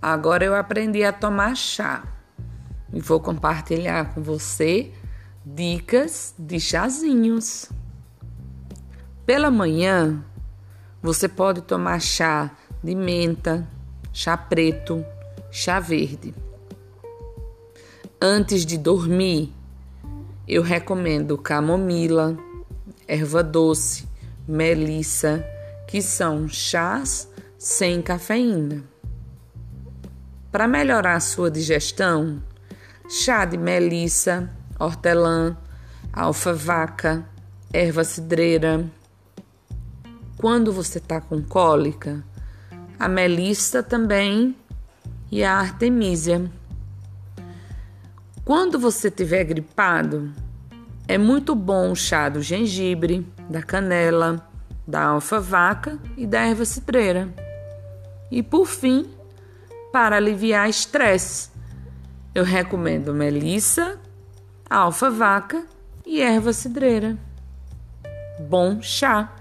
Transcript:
Agora eu aprendi a tomar chá e vou compartilhar com você dicas de chazinhos. Pela manhã, você pode tomar chá de menta, chá preto, chá verde. Antes de dormir, eu recomendo camomila, erva doce, melissa, que são chás sem cafeína. Para melhorar a sua digestão, chá de melissa, hortelã, alfa-vaca, erva cidreira. Quando você está com cólica, a melissa também e a artemisia. Quando você estiver gripado, é muito bom o chá do gengibre, da canela, da alfa-vaca e da erva cidreira. E por fim, para aliviar estresse, eu recomendo melissa, alfa-vaca e erva cidreira. Bom chá!